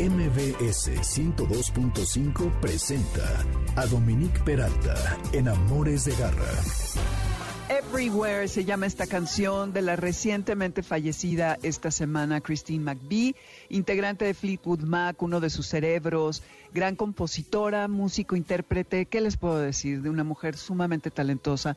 MBS 102.5 presenta a Dominique Peralta en Amores de Garra. Everywhere se llama esta canción de la recientemente fallecida esta semana Christine McVie, integrante de Fleetwood Mac, uno de sus cerebros, gran compositora, músico, intérprete, ¿qué les puedo decir? De una mujer sumamente talentosa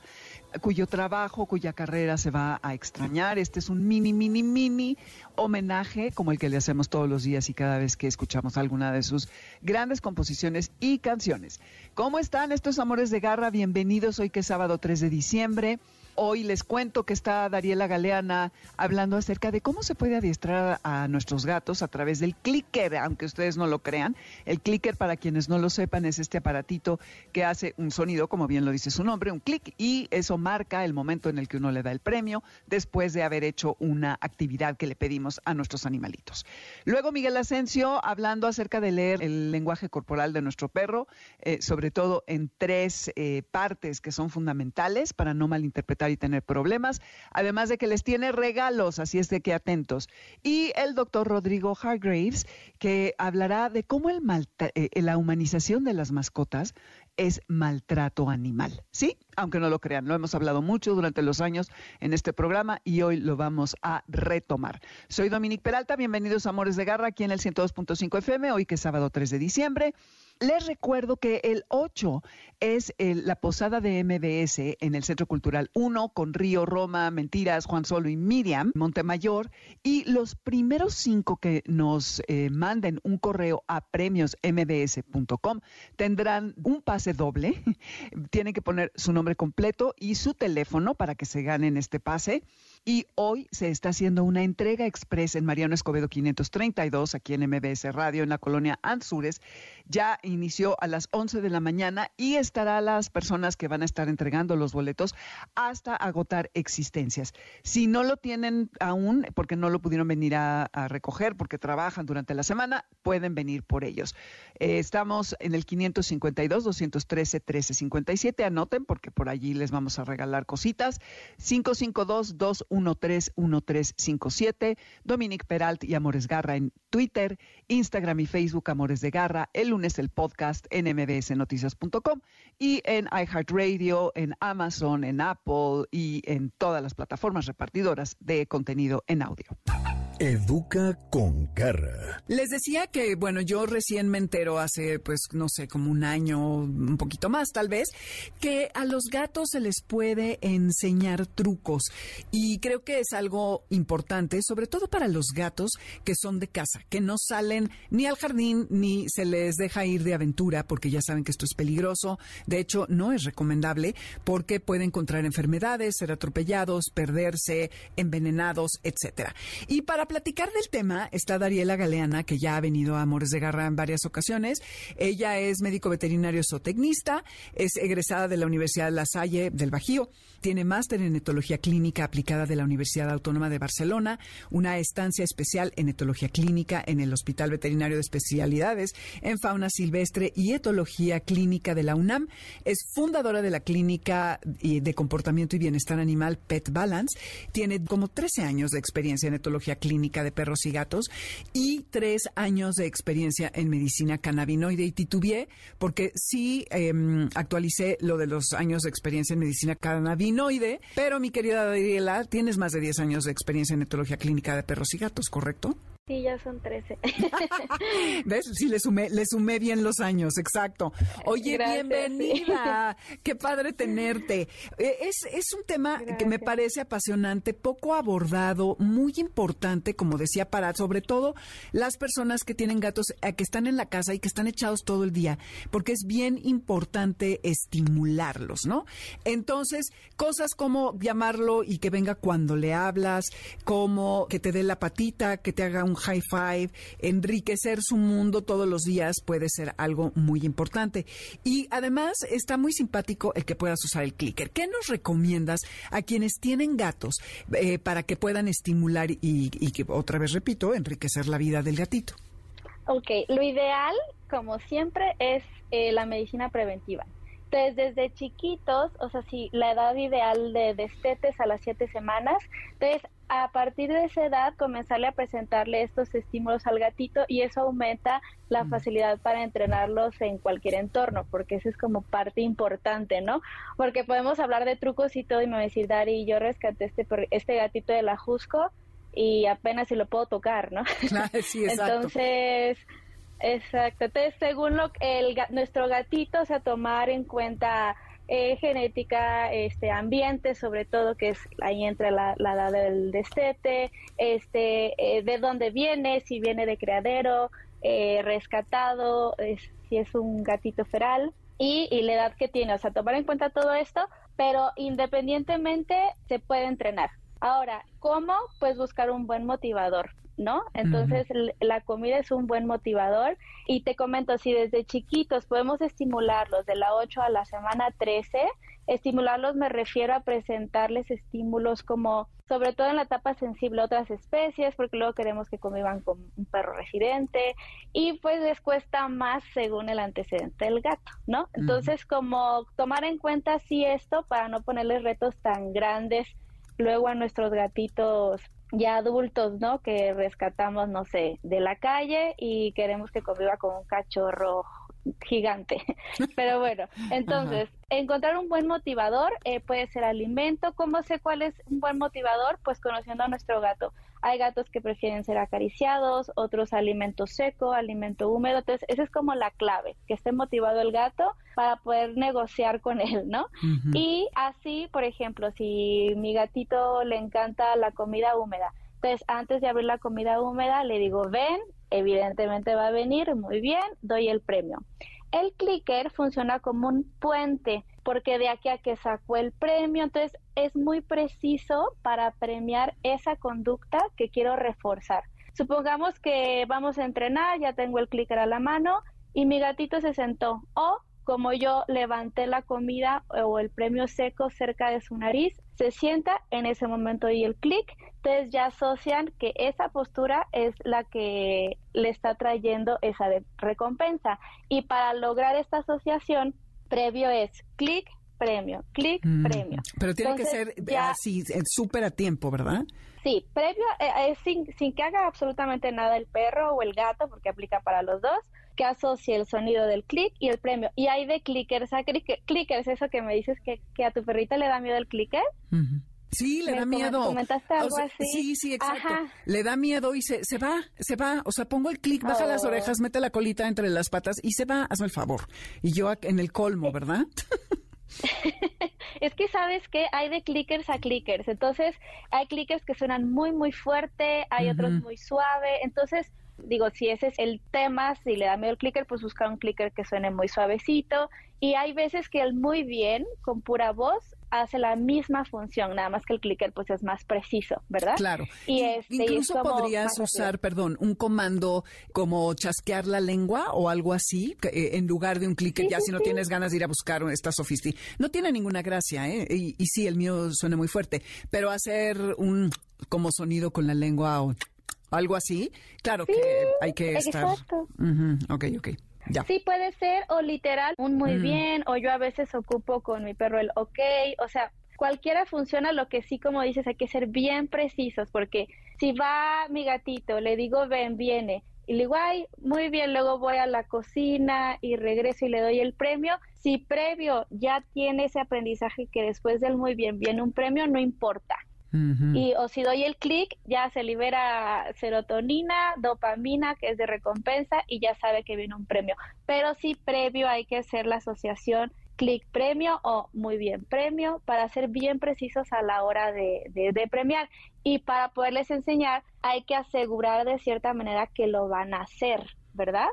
cuyo trabajo, cuya carrera se va a extrañar. Este es un mini, mini, mini homenaje como el que le hacemos todos los días y cada vez que escuchamos alguna de sus grandes composiciones y canciones. ¿Cómo están estos amores de garra? Bienvenidos hoy que es sábado 3 de diciembre. Hoy les cuento que está Dariela Galeana hablando acerca de cómo se puede adiestrar a nuestros gatos a través del clicker, aunque ustedes no lo crean. El clicker, para quienes no lo sepan, es este aparatito que hace un sonido, como bien lo dice su nombre, un clic, y eso marca el momento en el que uno le da el premio después de haber hecho una actividad que le pedimos a nuestros animalitos. Luego Miguel Asensio hablando acerca de leer el lenguaje corporal de nuestro perro, eh, sobre todo en tres eh, partes que son fundamentales para no malinterpretar y tener problemas, además de que les tiene regalos, así es de que atentos. Y el doctor Rodrigo Hargraves, que hablará de cómo el eh, la humanización de las mascotas es maltrato animal. Sí, aunque no lo crean, lo hemos hablado mucho durante los años en este programa y hoy lo vamos a retomar. Soy Dominique Peralta, bienvenidos a Amores de Garra aquí en el 102.5 FM, hoy que es sábado 3 de diciembre. Les recuerdo que el 8 es la posada de MBS en el Centro Cultural 1 con Río, Roma, Mentiras, Juan Solo y Miriam, Montemayor. Y los primeros cinco que nos eh, manden un correo a premiosmbs.com tendrán un pase doble. Tienen que poner su nombre completo y su teléfono para que se ganen este pase. Y hoy se está haciendo una entrega express en Mariano Escobedo 532, aquí en MBS Radio, en la colonia Anzures. Ya inició a las 11 de la mañana y estará las personas que van a estar entregando los boletos hasta agotar existencias. Si no lo tienen aún, porque no lo pudieron venir a, recoger, porque trabajan durante la semana, pueden venir por ellos. Eh, estamos en el 552-213-1357. Anoten, porque por allí les vamos a regalar cositas. 552 2 131357, Dominic Peralt y Amores Garra en Twitter, Instagram y Facebook Amores de Garra, el lunes el podcast en mbsnoticias.com y en iHeartRadio, en Amazon, en Apple y en todas las plataformas repartidoras de contenido en audio. Educa con Garra. Les decía que, bueno, yo recién me entero hace, pues, no sé, como un año, un poquito más tal vez, que a los gatos se les puede enseñar trucos. Y creo que es algo importante, sobre todo para los gatos que son de casa, que no salen ni al jardín ni se les deja ir de aventura, porque ya saben que esto es peligroso. De hecho, no es recomendable porque pueden contraer enfermedades, ser atropellados, perderse, envenenados, etcétera. Y para platicar del tema está Dariela Galeana, que ya ha venido a Amores de Garra en varias ocasiones. Ella es médico veterinario zootecnista, es egresada de la Universidad de La Salle del Bajío, tiene máster en etología clínica aplicada de la Universidad Autónoma de Barcelona, una estancia especial en etología clínica en el Hospital Veterinario de Especialidades en fauna silvestre y etología clínica de la UNAM. Es fundadora de la clínica de comportamiento y bienestar animal Pet Balance. Tiene como 13 años de experiencia en etología clínica de perros y gatos y tres años de experiencia en medicina cannabinoide y titubeé porque sí em, actualicé lo de los años de experiencia en medicina cannabinoide, pero mi querida Daniela, tienes más de 10 años de experiencia en etología clínica de perros y gatos, ¿correcto? Sí, ya son 13. ¿Ves? Sí, le sumé, le sumé bien los años, exacto. Oye, bienvenida. Qué padre tenerte. Eh, es, es un tema que me parece apasionante, poco abordado, muy importante, como decía, para sobre todo las personas que tienen gatos, eh, que están en la casa y que están echados todo el día, porque es bien importante estimularlos, ¿no? Entonces, cosas como llamarlo y que venga cuando le hablas, como que te dé la patita, que te haga un high five, enriquecer su mundo todos los días puede ser algo muy importante. Y además está muy simpático el que puedas usar el clicker. ¿Qué nos recomiendas a quienes tienen gatos eh, para que puedan estimular y, que, otra vez repito, enriquecer la vida del gatito? Ok, lo ideal, como siempre, es eh, la medicina preventiva. Entonces, desde chiquitos, o sea, si la edad ideal de destetes a las siete semanas, entonces a partir de esa edad comenzarle a presentarle estos estímulos al gatito y eso aumenta la facilidad para entrenarlos en cualquier entorno, porque eso es como parte importante, ¿no? Porque podemos hablar de trucos y todo y me va a decir, Dari, yo rescaté este, este gatito de la Jusco y apenas si lo puedo tocar, ¿no? sí, exacto. Entonces, exacto. Entonces, según lo el, nuestro gatito, o sea, tomar en cuenta eh, genética, este ambiente, sobre todo que es ahí entra la, edad del destete, este, eh, de dónde viene, si viene de criadero, eh, rescatado, si es un gatito feral y, y la edad que tiene, o sea, tomar en cuenta todo esto, pero independientemente se puede entrenar. Ahora, ¿cómo? Pues buscar un buen motivador. ¿No? Entonces la comida es un buen motivador y te comento, si desde chiquitos podemos estimularlos de la 8 a la semana 13, estimularlos me refiero a presentarles estímulos como sobre todo en la etapa sensible a otras especies, porque luego queremos que convivan con un perro residente y pues les cuesta más según el antecedente del gato, ¿no? Entonces, como tomar en cuenta así esto para no ponerles retos tan grandes luego a nuestros gatitos ya adultos, ¿no? Que rescatamos, no sé, de la calle y queremos que conviva con un cachorro gigante. Pero bueno, entonces, encontrar un buen motivador eh, puede ser alimento. ¿Cómo sé cuál es un buen motivador? Pues conociendo a nuestro gato. Hay gatos que prefieren ser acariciados, otros alimento seco, alimento húmedo. Entonces, esa es como la clave, que esté motivado el gato para poder negociar con él, ¿no? Y así, por ejemplo, si mi gatito le encanta la comida húmeda, entonces antes de abrir la comida húmeda le digo, ven, evidentemente va a venir, muy bien, doy el premio. El clicker funciona como un puente porque de aquí a que sacó el premio, entonces es muy preciso para premiar esa conducta que quiero reforzar. Supongamos que vamos a entrenar, ya tengo el clicker a la mano y mi gatito se sentó o como yo levanté la comida o el premio seco cerca de su nariz, se sienta en ese momento y el clic, entonces ya asocian que esa postura es la que le está trayendo esa recompensa. Y para lograr esta asociación, previo es clic, premio, clic, mm, premio. Pero tiene que ser así, súper a tiempo, ¿verdad? Sí, previo, eh, sin, sin que haga absolutamente nada el perro o el gato, porque aplica para los dos, que asocie el sonido del clic y el premio. Y hay de clickers a clickers, eso que me dices que, que a tu perrita le da miedo el clicker. Sí, le da miedo. ¿Comentaste algo así? Sí, sí, exacto. Le da miedo y se, se va, se va. O sea, pongo el clic, baja las oh. orejas, mete la colita entre las patas y se va, hazme el favor. Y yo en el colmo, ¿verdad? es que sabes que hay de clickers a clickers. Entonces, hay clickers que suenan muy, muy fuerte, hay otros muy suave. Entonces, digo, si ese es el tema, si le da miedo el clicker, pues busca un clicker que suene muy suavecito. Y hay veces que el muy bien, con pura voz, hace la misma función, nada más que el clicker pues es más preciso, ¿verdad? Claro. Y, este, incluso podrías usar, perdón, un comando como chasquear la lengua o algo así, eh, en lugar de un clicker, ya si no tienes ganas de ir a buscar esta sofisti. No tiene ninguna gracia, ¿eh? Y, y sí, el mío suena muy fuerte, pero hacer un como sonido con la lengua o algo así, claro que hay que estar. Exacto. Ok, ok. Ya. Sí, puede ser, o literal, un muy mm. bien, o yo a veces ocupo con mi perro el ok, o sea, cualquiera funciona, lo que sí, como dices, hay que ser bien precisos, porque si va mi gatito, le digo ven, viene, y le digo, ay, muy bien, luego voy a la cocina y regreso y le doy el premio. Si previo ya tiene ese aprendizaje que después del muy bien viene un premio, no importa. Y o si doy el clic, ya se libera serotonina, dopamina, que es de recompensa, y ya sabe que viene un premio. Pero sí, previo hay que hacer la asociación clic premio o muy bien premio para ser bien precisos a la hora de, de, premiar. Y para poderles enseñar, hay que asegurar de cierta manera que lo van a hacer. ¿verdad?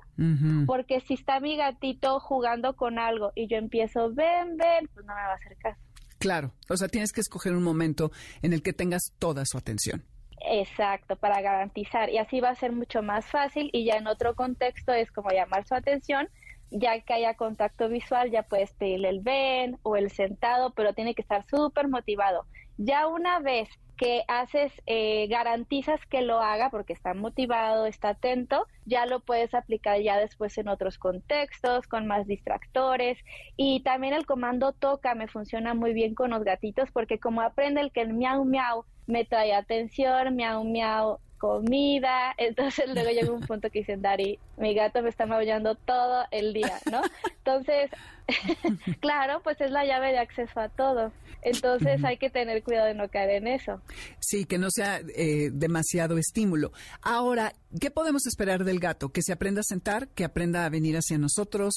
Porque si está mi gatito jugando con algo y yo empiezo, ven, ven, pues no me va a hacer caso. Claro, o sea, tienes que escoger un momento en el que tengas toda su atención. Exacto, para garantizar. Y así va a ser mucho más fácil y ya en otro contexto es como llamar su atención. Ya que haya contacto visual, ya puedes pedirle el ven o el sentado, pero tiene que estar súper motivado. Ya una vez que haces, eh, garantizas que lo haga porque está motivado, está atento, ya lo puedes aplicar ya después en otros contextos, con más distractores. Y también el comando toca me funciona muy bien con los gatitos porque como aprende el que el miau miau me trae atención, miau miau comida. Entonces luego llega un punto que dicen, Dari, mi gato me está maullando todo el día, ¿no? Entonces, claro, pues es la llave de acceso a todo. Entonces hay que tener cuidado de no caer en eso. Sí, que no sea eh, demasiado estímulo. Ahora, ¿qué podemos esperar del gato? Que se aprenda a sentar, que aprenda a venir hacia nosotros,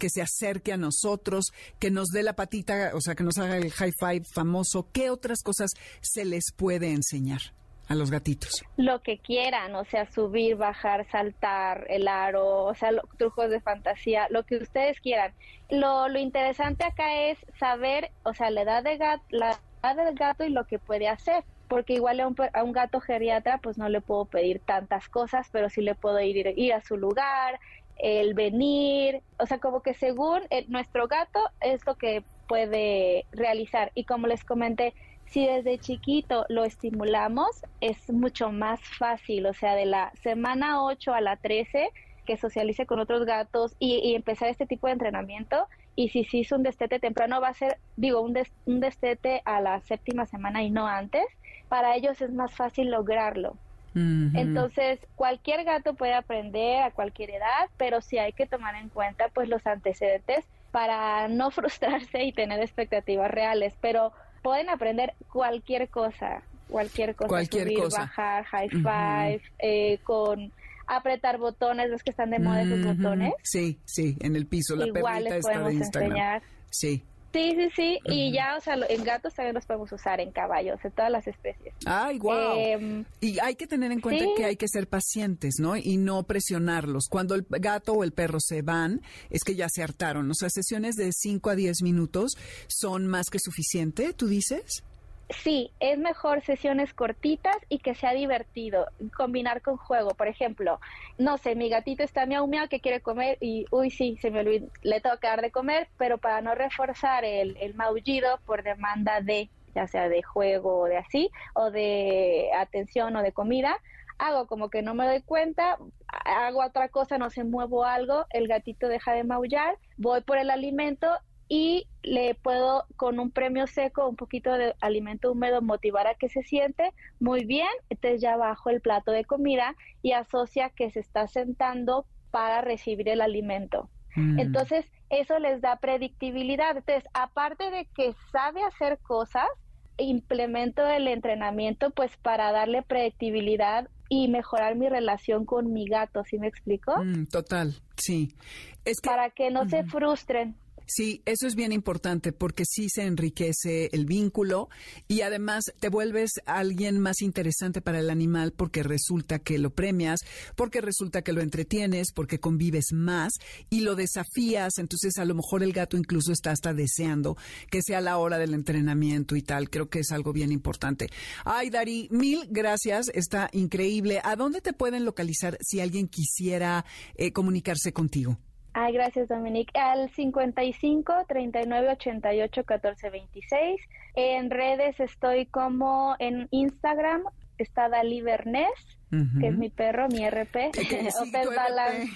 que se acerque a nosotros, que nos dé la patita, o sea, que nos haga el high five famoso. ¿Qué otras cosas se les puede enseñar? A los gatitos? Lo que quieran, o sea, subir, bajar, saltar, el aro, o sea, trucos de fantasía, lo que ustedes quieran. Lo, lo interesante acá es saber, o sea, la edad, de gato, la edad del gato y lo que puede hacer. Porque igual a un, a un gato geriatra, pues no le puedo pedir tantas cosas, pero sí le puedo ir, ir a su lugar, el venir, o sea, como que según eh, nuestro gato es lo que puede realizar. Y como les comenté, si desde chiquito lo estimulamos, es mucho más fácil, o sea, de la semana 8 a la 13, que socialice con otros gatos y, empezar este tipo de entrenamiento. Y si se hizo un destete temprano, va a ser, digo, un, un destete a la séptima semana y no antes. Para ellos es más fácil lograrlo. Entonces, cualquier gato puede aprender a cualquier edad, pero sí hay que tomar en cuenta pues los antecedentes para no frustrarse y tener expectativas reales. Pero pueden aprender cualquier cosa, cualquier cosa, cualquier subir, cosa. bajar, high five, eh, con apretar botones, los que están de moda esos botones. Sí, sí, en el piso, la Igual les podemos enseñar. Sí. Sí, sí, sí, y ya, o sea, en gatos también los podemos usar, en caballos, en todas las especies. ¡Ay, guau! Em, y hay que tener en cuenta que hay que ser pacientes, ¿no? Y no presionarlos. Cuando el gato o el perro se van, es que ya se hartaron. O sea, sesiones de 5 a 10 minutos son más que suficiente, ¿tú dices? Sí, es mejor sesiones cortitas y que sea divertido, combinar con juego. Por ejemplo, no sé, mi gatito está miau miau que quiere comer y, uy, sí, se me olvidó, le tengo que dar de comer, pero para no reforzar el, el maullido por demanda de, ya sea de juego o de así, o de atención o de comida, hago como que no me doy cuenta, hago otra cosa, no sé, muevo algo, el gatito deja de maullar, voy por el alimento y le puedo con un premio seco, un poquito de alimento húmedo, motivar a que se siente muy bien, entonces ya bajo el plato de comida y asocia que se está sentando para recibir el alimento. Mm. Entonces, eso les da predictibilidad. Entonces, aparte de que sabe hacer cosas, implemento el entrenamiento pues para darle predictibilidad y mejorar mi relación con mi gato, ¿sí me explico? Mm, total, sí. Es para que no se frustren. Sí, eso es bien importante porque sí se enriquece el vínculo y además te vuelves alguien más interesante para el animal porque resulta que lo premias, porque resulta que lo entretienes, porque convives más y lo desafías. Entonces a lo mejor el gato incluso está hasta deseando que sea la hora del entrenamiento y tal. Creo que es algo bien importante. Ay, Dari, mil gracias. Está increíble. ¿A dónde te pueden localizar si alguien quisiera eh, comunicarse contigo? Ay, gracias, Dominique. Al 55 39 88 14 26. En redes estoy como en Instagram, está Dalí Bernés, que es mi perro, mi RP, o Pet Balance.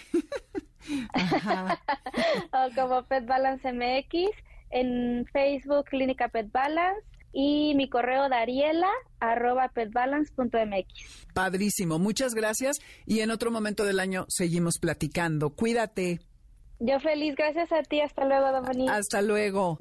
o como Pet Balance MX. En Facebook, Clínica Pet Balance y mi correo dariela arroba petbalance.mx. Padrísimo, muchas gracias y en otro momento del año seguimos platicando. Cuídate. Yo feliz, gracias a ti. Hasta luego, Dominique. Hasta luego.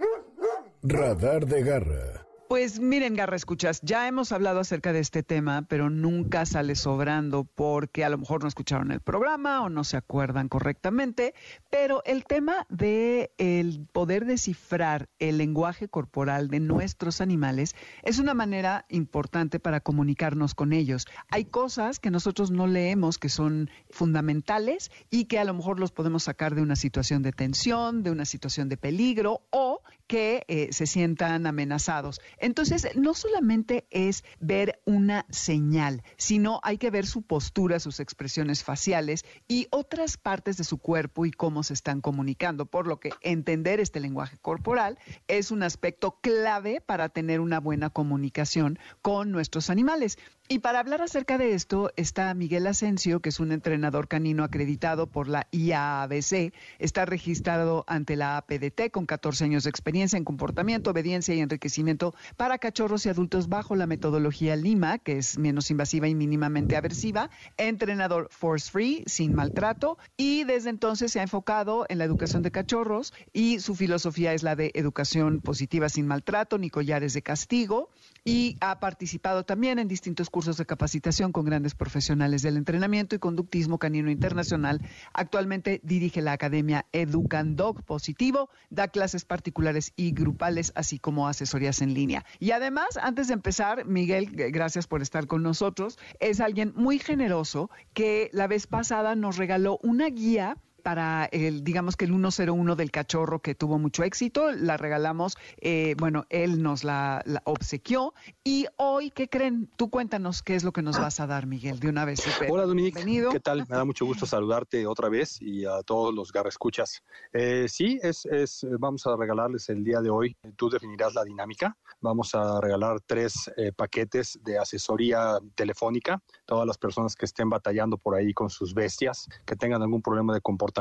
Radar de Garra. Pues miren, Garra Escuchas, ya hemos hablado acerca de este tema, pero nunca sale sobrando porque a lo mejor no escucharon el programa o no se acuerdan correctamente. Pero el tema de el poder descifrar el lenguaje corporal de nuestros animales es una manera importante para comunicarnos con ellos. Hay cosas que nosotros no leemos que son fundamentales y que a lo mejor los podemos sacar de una situación de tensión, de una situación de peligro o que eh, se sientan amenazados. Entonces, no solamente es ver una señal, sino hay que ver su postura, sus expresiones faciales y otras partes de su cuerpo y cómo se están comunicando, por lo que entender este lenguaje corporal es un aspecto clave para tener una buena comunicación con nuestros animales. Y para hablar acerca de esto está Miguel Asensio, que es un entrenador canino acreditado por la IAABC, está registrado ante la APDT con 14 años de experiencia en comportamiento, obediencia y enriquecimiento para cachorros y adultos bajo la metodología Lima, que es menos invasiva y mínimamente aversiva, entrenador force free, sin maltrato, y desde entonces se ha enfocado en la educación de cachorros y su filosofía es la de educación positiva sin maltrato, ni collares de castigo, y ha participado también en distintos cursos de capacitación con grandes profesionales del entrenamiento y conductismo canino internacional. Actualmente dirige la Academia Educandog Positivo, da clases particulares y grupales, así como asesorías en línea. Y además, antes de empezar, Miguel, gracias por estar con nosotros, es alguien muy generoso que la vez pasada nos regaló una guía para el, digamos que el 101 del cachorro que tuvo mucho éxito, la regalamos, eh, bueno, él nos la, obsequió y hoy, ¿qué creen? Tú cuéntanos qué es lo que nos vas a dar, Miguel, de una vez. Hola, Dominique. ¿Qué tal? Me da mucho gusto saludarte otra vez y a todos los garrescuchas. Eh, sí, es, es, vamos a regalarles el día de hoy, tú definirás la dinámica. Vamos a regalar tres eh, paquetes de asesoría telefónica. Todas las personas que estén batallando por ahí con sus bestias, que tengan algún problema de comportamiento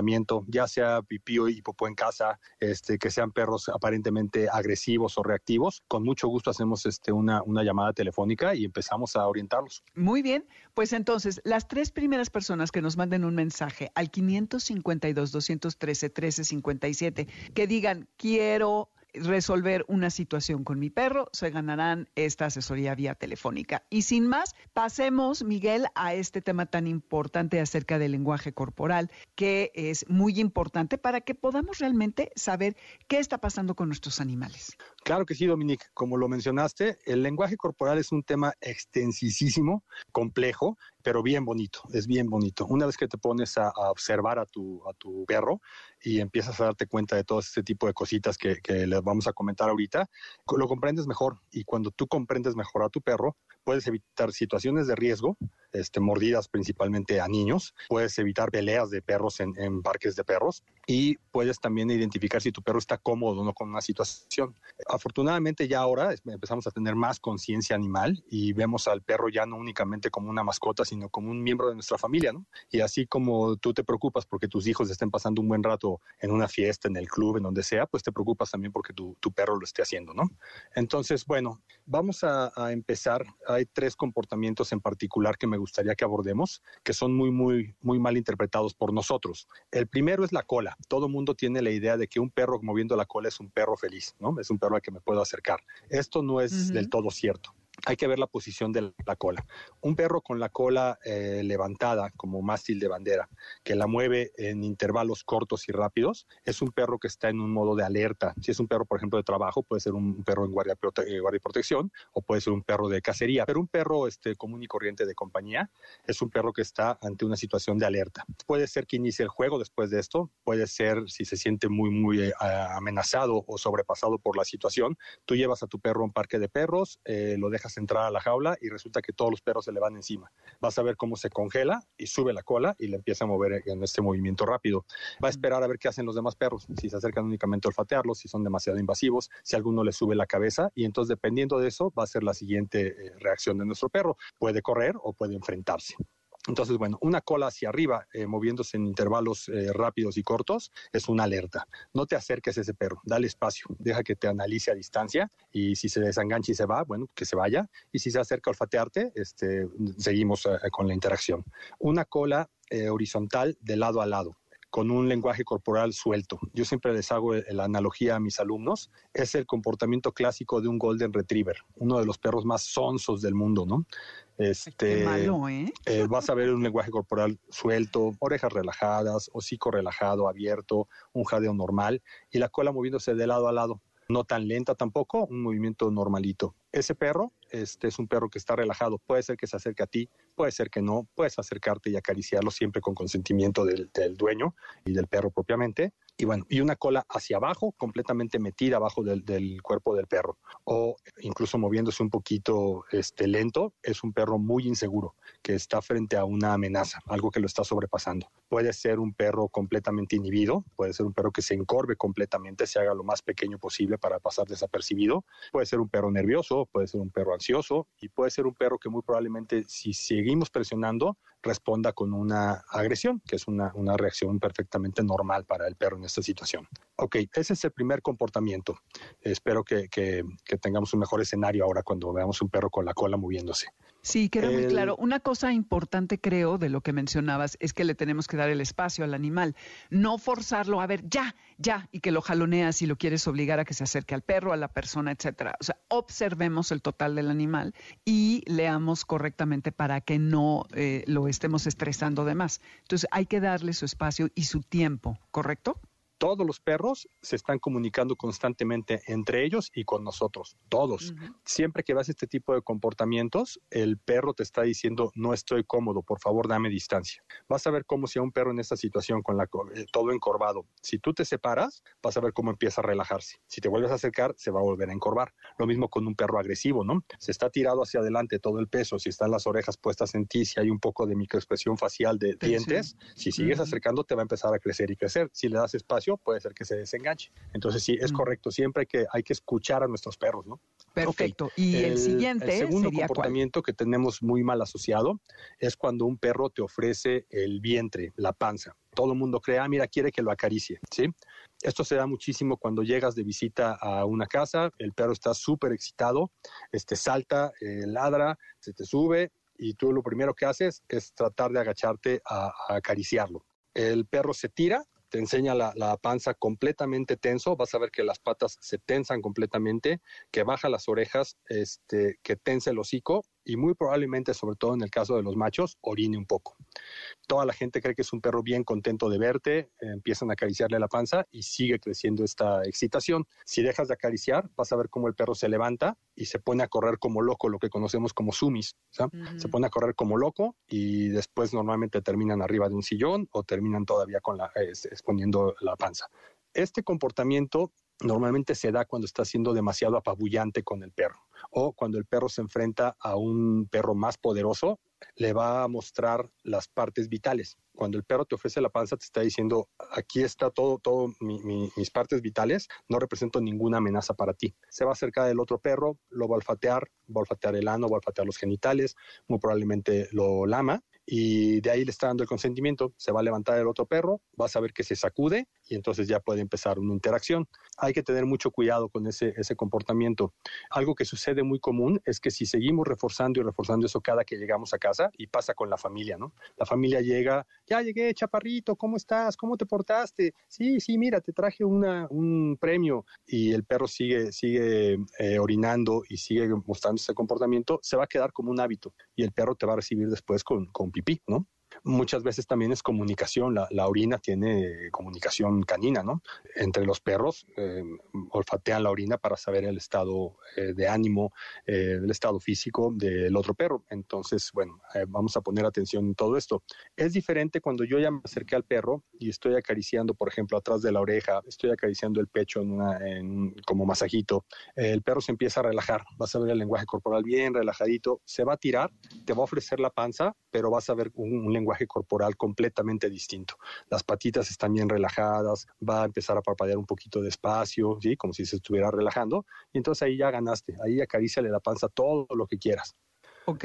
ya sea pipí y popó en casa, este, que sean perros aparentemente agresivos o reactivos, con mucho gusto hacemos este, una, una llamada telefónica y empezamos a orientarlos. Muy bien, pues entonces, las tres primeras personas que nos manden un mensaje al 552 213 1357 que digan quiero resolver una situación con mi perro, se ganarán esta asesoría vía telefónica. Y sin más, pasemos, Miguel, a este tema tan importante acerca del lenguaje corporal, que es muy importante para que podamos realmente saber qué está pasando con nuestros animales. Claro que sí, Dominique. Como lo mencionaste, el lenguaje corporal es un tema extensísimo, complejo, pero bien bonito, es bien bonito. Una vez que te pones a, observar a tu, a tu perro y empiezas a darte cuenta de todo este tipo de cositas que, que les vamos a comentar ahorita, lo comprendes mejor. Y cuando tú comprendes mejor a tu perro, puedes evitar situaciones de riesgo, este, mordidas principalmente a niños, puedes evitar peleas de perros en, en parques de perros y puedes también identificar si tu perro está cómodo o no con una situación. Afortunadamente ya ahora empezamos a tener más conciencia animal y vemos al perro ya no únicamente como una mascota, sino como un miembro de nuestra familia, ¿no? Y así como tú te preocupas porque tus hijos estén pasando un buen rato en una fiesta, en el club, en donde sea, pues te preocupas también porque tu, tu perro lo esté haciendo, ¿no? Entonces, bueno, vamos a, a empezar. Hay tres comportamientos en particular que me gustaría que abordemos, que son muy, muy, muy mal interpretados por nosotros. El primero es la cola todo mundo tiene la idea de que un perro moviendo la cola es un perro feliz, ¿no? Es un perro al que me puedo acercar. Esto no es del todo cierto hay que ver la posición de la cola. Un perro con la cola eh, levantada como mástil de bandera, que la mueve en intervalos cortos y rápidos, es un perro que está en un modo de alerta. Si es un perro, por ejemplo, de trabajo, puede ser un perro en guardia, eh, guardia y protección o puede ser un perro de cacería. Pero un perro este, común y corriente de compañía es un perro que está ante una situación de alerta. Puede ser que inicie el juego después de esto, puede ser si se siente muy, muy eh, amenazado o sobrepasado por la situación. Tú llevas a tu perro a un parque de perros, lo dejas entrar a la jaula y resulta que todos los perros se le van encima. Vas a ver cómo se congela y sube la cola y le empieza a mover en este movimiento rápido. Va a esperar a ver qué hacen los demás perros, si se acercan únicamente a olfatearlos, si son demasiado invasivos, si alguno le sube la cabeza y entonces dependiendo de eso va a ser la siguiente eh, reacción de nuestro perro. Puede correr o puede enfrentarse. Entonces, bueno, una cola hacia arriba eh, moviéndose en intervalos eh, rápidos y cortos es una alerta. No te acerques a ese perro, dale espacio, deja que te analice a distancia y si se desengancha y se va, bueno, que se vaya. Y si se acerca a olfatearte, este, seguimos eh, con la interacción. Una cola horizontal de lado a lado con un lenguaje corporal suelto. Yo siempre les hago la analogía a mis alumnos. Es el comportamiento clásico de un Golden Retriever, uno de los perros más sonsos del mundo, ¿no? Este, ¿eh? ¿eh? vas a ver un lenguaje corporal suelto, orejas relajadas, hocico relajado, abierto, un jadeo normal y la cola moviéndose de lado a lado. No tan lenta tampoco, un movimiento normalito. Ese perro este, es un perro que está relajado. Puede ser que se acerque a ti, puede ser que no. Puedes acercarte y acariciarlo siempre con consentimiento del, del dueño y del perro propiamente y bueno, y una cola hacia abajo, completamente metida abajo del, del, cuerpo del perro, o incluso moviéndose un poquito este, lento, es un perro muy inseguro, que está frente a una amenaza, algo que lo está sobrepasando. Puede ser un perro completamente inhibido, puede ser un perro que se encorve completamente, se haga lo más pequeño posible para pasar desapercibido, puede ser un perro nervioso, puede ser un perro ansioso y puede ser un perro que muy probablemente si seguimos presionando responda con una agresión, que es una, una reacción perfectamente normal para el perro en esta situación. Ok, ese es el primer comportamiento. Espero que, que, que tengamos un mejor escenario ahora cuando veamos un perro con la cola moviéndose. Sí, queda muy claro. Una cosa importante, creo, de lo que mencionabas, es que le tenemos que dar el espacio al animal, no forzarlo a ver ya, ya, y que lo jaloneas y lo quieres obligar a que se acerque al perro, a la persona, etcétera. O sea, observemos el total del animal y leamos correctamente para que no eh, lo estemos estresando de más. Entonces, hay que darle su espacio y su tiempo, ¿correcto? Todos los perros se están comunicando constantemente entre ellos y con nosotros, todos. Siempre que vas este tipo de comportamientos, el perro te está diciendo, no estoy cómodo, por favor dame distancia. Vas a ver cómo si a un perro en esta situación, con la, eh, todo encorvado, si tú te separas, vas a ver cómo empieza a relajarse. Si te vuelves a acercar, se va a volver a encorvar. Lo mismo con un perro agresivo, ¿no? Se está tirado hacia adelante todo el peso, si están las orejas puestas en ti, si hay un poco de microexpresión facial de dientes, si sigues acercando, te va a empezar a crecer y crecer. Si le das espacio, puede ser que se desenganche. Entonces sí, es mm. correcto, siempre hay que, hay que escuchar a nuestros perros, ¿no? Perfecto. Y el, siguiente el segundo comportamiento que tenemos muy mal asociado es cuando un perro te ofrece el vientre, la panza. Todo el mundo cree, ah, mira, quiere que lo acaricie, ¿sí? Esto se da muchísimo cuando llegas de visita a una casa, el perro está súper excitado, este, salta, eh, ladra, se te sube y tú lo primero que haces es tratar de agacharte a acariciarlo. El perro se tira, te enseña la, panza completamente tenso, vas a ver que las patas se tensan completamente, que baja las orejas, este, que tense el hocico y muy probablemente, sobre todo en el caso de los machos, orine un poco. Toda la gente cree que es un perro bien contento de verte, empiezan a acariciarle la panza y sigue creciendo esta excitación. Si dejas de acariciar, vas a ver cómo el perro se levanta y se pone a correr como loco, lo que conocemos como sumis. Se pone a correr como loco y después normalmente terminan arriba de un sillón o terminan todavía con la, exponiendo la panza. Este comportamiento normalmente se da cuando está siendo demasiado apabullante con el perro o cuando el perro se enfrenta a un perro más poderoso, le va a mostrar las partes vitales. Cuando el perro te ofrece la panza, te está diciendo, aquí está todo, todo mis partes vitales, no represento ninguna amenaza para ti. Se va a acercar del otro perro, lo va a olfatear, va a olfatear el ano, va a olfatear los genitales, muy probablemente lo lama y de ahí le está dando el consentimiento, se va a levantar el otro perro, va a saber que se sacude y entonces ya puede empezar una interacción. Hay que tener mucho cuidado con ese, ese comportamiento. Algo que sucede muy común es que si seguimos reforzando y reforzando eso cada que llegamos a casa, y pasa con la familia, ¿no? La familia llega, ya llegué, chaparrito, ¿cómo estás? ¿Cómo te portaste? Sí, sí, mira, te traje una, un premio y el perro sigue, sigue eh, orinando y sigue mostrando ese comportamiento, se va a quedar como un hábito y el perro te va a recibir después con, con pipí, ¿no? Muchas veces también es comunicación, la, orina tiene comunicación canina, ¿no? Entre los perros eh, olfatean la orina para saber el estado eh, de ánimo, eh, el estado físico del otro perro. Entonces, bueno, vamos a poner atención en todo esto. Es diferente cuando yo ya me acerqué al perro y estoy acariciando, por ejemplo, atrás de la oreja, estoy acariciando el pecho en una, como masajito. el perro se empieza a relajar, vas a ver el lenguaje corporal bien relajadito, se va a tirar, te va a ofrecer la panza, pero vas a ver un, un lenguaje corporal completamente distinto. Las patitas están bien relajadas, va a empezar a parpadear un poquito despacio, ¿sí? como si se estuviera relajando, y entonces ahí ya ganaste, ahí acaríciale la panza todo lo que quieras. Ok,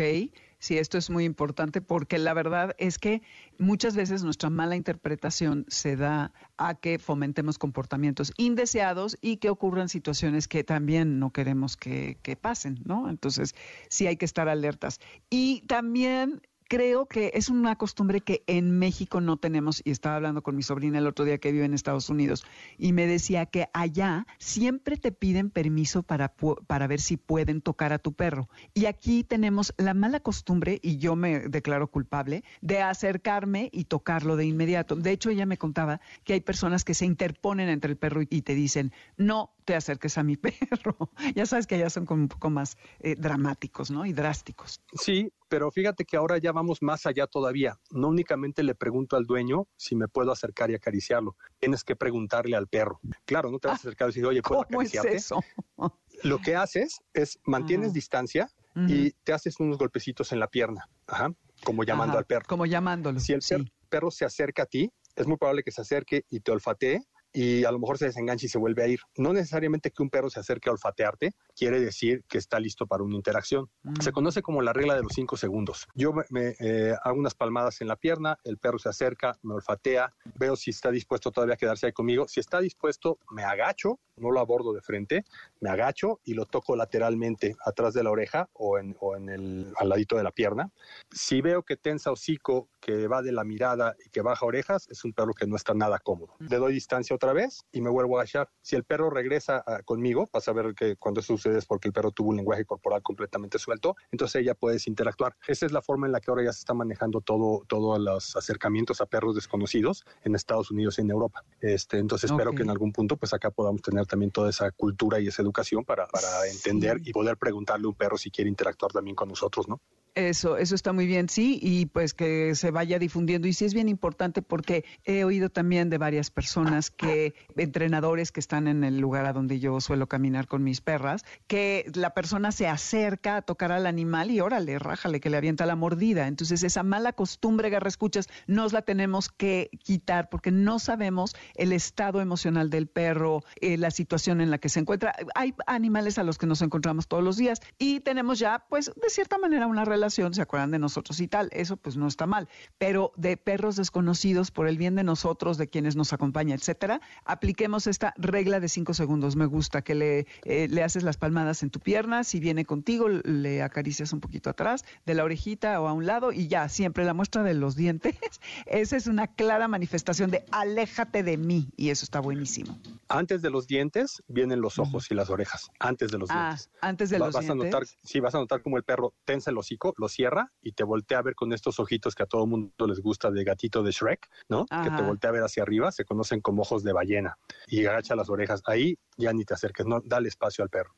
sí, esto es muy importante porque la verdad es que muchas veces nuestra mala interpretación se da a que fomentemos comportamientos indeseados y que ocurran situaciones que también no queremos que, que pasen, ¿no? Entonces, sí hay que estar alertas. Y también creo que es una costumbre que en México no tenemos, y estaba hablando con mi sobrina el otro día que vive en Estados Unidos, y me decía que allá siempre te piden permiso para, para ver si pueden tocar a tu perro. Y aquí tenemos la mala costumbre, y yo me declaro culpable, de acercarme y tocarlo de inmediato. De hecho, ella me contaba que hay personas que se interponen entre el perro y te dicen, no, te acerques a mi perro. ya sabes que allá son como un poco más eh, dramáticos, ¿no? Y drásticos. Sí, pero fíjate que ahora ya vamos más allá todavía. No únicamente le pregunto al dueño si me puedo acercar y acariciarlo. Tienes que preguntarle al perro. Claro, no te vas a ah, acercar y decir, oye, ¿puedo ¿cómo acariciarte? Es eso? Lo que haces es mantienes distancia y te haces unos golpecitos en la pierna, Ajá, como llamando al perro. Como llamándolo. Si el perro se acerca a ti, es muy probable que se acerque y te olfatee y a lo mejor se desengancha y se vuelve a ir. No necesariamente que un perro se acerque a olfatearte quiere decir que está listo para una interacción. Se mm. conoce como la regla de los cinco segundos. Yo me, eh, hago unas palmadas en la pierna, el perro se acerca, me olfatea, veo si está dispuesto todavía a quedarse ahí conmigo. Si está dispuesto, me agacho, no lo abordo de frente, me agacho y lo toco lateralmente atrás de la oreja o en, o en el al ladito de la pierna. Si veo que tensa hocico, que va de la mirada y que baja orejas, es un perro que no está nada cómodo. Le doy distancia otra vez y me vuelvo a agachar. Si el perro regresa ah, conmigo, vas a ver que cuando eso sucede es porque el perro tuvo un lenguaje corporal completamente suelto, entonces ella puedes interactuar. Esa es la forma en la que ahora ya se está manejando todo, todos los acercamientos a perros desconocidos en Estados Unidos y en Europa. Este, entonces espero que en algún punto pues acá podamos tener también toda esa cultura y esa educación para, para entender y poder preguntarle a un perro si quiere interactuar también con nosotros, ¿no? Eso, eso está muy bien, sí, y pues que se vaya difundiendo. Y sí es bien importante porque he oído también de varias personas que, entrenadores que están en el lugar a donde yo suelo caminar con mis perras, que la persona se acerca a tocar al animal y órale, rájale, que le avienta la mordida. Entonces esa mala costumbre, Garra Escuchas, nos la tenemos que quitar porque no sabemos el estado emocional del perro, eh, la situación en la que se encuentra. Hay animales a los que nos encontramos todos los días y tenemos ya, pues, de cierta manera una relación se acuerdan de nosotros y tal, eso pues no está mal, pero de perros desconocidos por el bien de nosotros, de quienes nos acompaña, etcétera, apliquemos esta regla de cinco segundos. Me gusta que le, eh, le haces las palmadas en tu pierna, si viene contigo, le acaricias un poquito atrás, de la orejita o a un lado y ya, siempre la muestra de los dientes. Esa es una clara manifestación de aléjate de mí y eso está buenísimo. Antes de los dientes vienen los ojos y las orejas, antes de los ah, dientes. Antes de los vas dientes. A notar, sí, vas a notar como el perro tensa el hocico lo cierra y te voltea a ver con estos ojitos que a todo mundo les gusta de gatito de Shrek, ¿no? Que te voltea a ver hacia arriba, se conocen como ojos de ballena y agacha las orejas. Ahí ya ni te acerques, no, dale espacio al perro.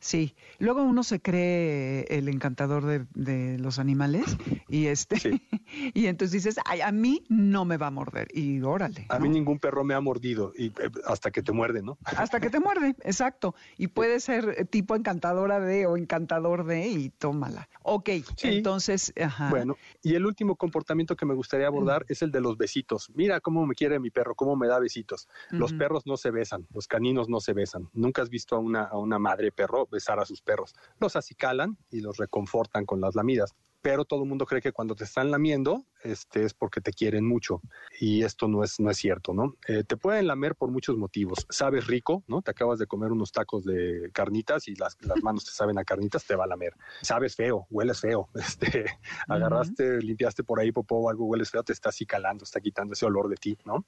Sí, luego uno se cree el encantador de, los animales y este y entonces dices, Ay, a mí no me va a morder y órale. A mí ningún perro me ha mordido y eh, hasta que te muerde, ¿no? Hasta que te muerde, exacto. Y puede ser tipo encantadora de o encantador de y tómala. Ok, entonces, ajá. Bueno, y el último comportamiento que me gustaría abordar es el de los besitos. Mira cómo me quiere mi perro, cómo me da besitos. Los perros no se besan, los caninos no se besan. Nunca has visto a una, a una madre perro besar a sus perros. Los acicalan y los reconfortan con las lamidas pero todo el mundo cree que cuando te están lamiendo este, es porque te quieren mucho y esto no es, no es cierto, ¿no? Eh, te pueden lamer por muchos motivos. Sabes rico, ¿no? Te acabas de comer unos tacos de carnitas y las, las manos te saben a carnitas, te va a lamer. Sabes feo, hueles feo, este, agarraste, limpiaste por ahí popó o algo, hueles feo, te está acicalando, está quitando ese olor de ti, ¿no?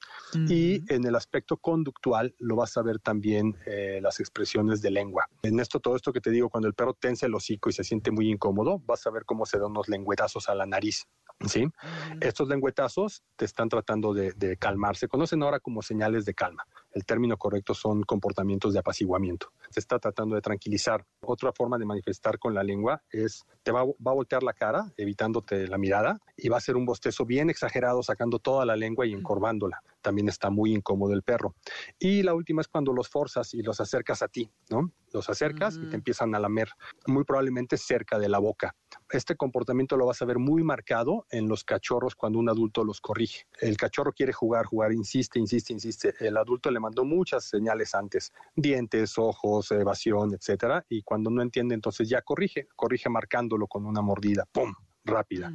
Y en el aspecto conductual lo vas a ver también eh, las expresiones de lengua. En esto, todo esto que te digo, cuando el perro tensa el hocico y se siente muy incómodo, vas a ver cómo se da unos lengüetazos a la nariz. ¿sí? Estos lengüetazos te están tratando de, de, calmar. Se conocen ahora como señales de calma. El término correcto son comportamientos de apaciguamiento. Se está tratando de tranquilizar. Otra forma de manifestar con la lengua es, te va, va a voltear la cara, evitándote la mirada, y va a hacer un bostezo bien exagerado, sacando toda la lengua y encorvándola. También está muy incómodo el perro. Y la última es cuando los forzas y los acercas a ti, ¿no? Los acercas y te empiezan a lamer, muy probablemente cerca de la boca. Este comportamiento lo vas a ver muy marcado en los cachorros cuando un adulto los corrige. El cachorro quiere jugar, jugar, insiste, insiste, insiste. El adulto le mandó muchas señales antes, dientes, ojos, evasión, etcétera, y cuando no entiende, entonces ya corrige, corrige marcándolo con una mordida, ¡pum! rápida.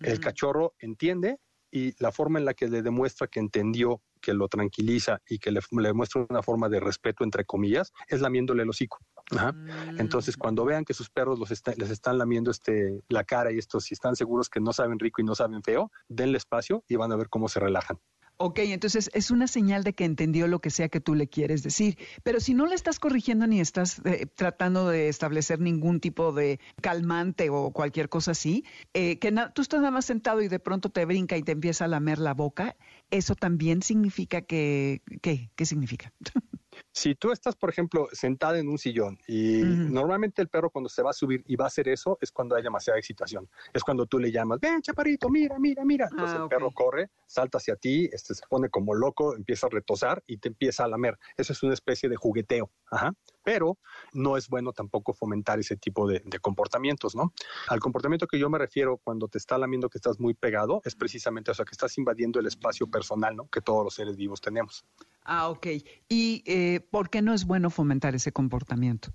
El cachorro entiende y la forma en la que le demuestra que entendió, que lo tranquiliza y que le, le muestra una forma de respeto, entre comillas, es lamiéndole el hocico. Mm. Entonces, cuando vean que sus perros los les están lamiendo este, la cara y estos, si están seguros que no saben rico y no saben feo, denle espacio y van a ver cómo se relajan. Ok, entonces es una señal de que entendió lo que sea que tú le quieres decir. Pero si no le estás corrigiendo ni estás eh, tratando de establecer ningún tipo de calmante o cualquier cosa así, eh, que tú estás nada más sentado y de pronto te brinca y te empieza a lamer la boca, eso también significa que, ¿qué? ¿Qué significa? Si tú estás, por ejemplo, sentada en un sillón y normalmente el perro cuando se va a subir y va a hacer eso es cuando hay demasiada excitación. Es cuando tú le llamas, ven chaparito, mira, mira, mira. Entonces ah, el perro corre, salta hacia ti, este, se pone como loco, empieza a retosar y te empieza a lamer. Eso es una especie de jugueteo. Ajá pero no es bueno tampoco fomentar ese tipo de, comportamientos, ¿no? Al comportamiento que yo me refiero cuando te está lamiendo que estás muy pegado es precisamente, o sea, que estás invadiendo el espacio personal, ¿no? Que todos los seres vivos tenemos. Ah, ok. ¿Y eh, por qué no es bueno fomentar ese comportamiento?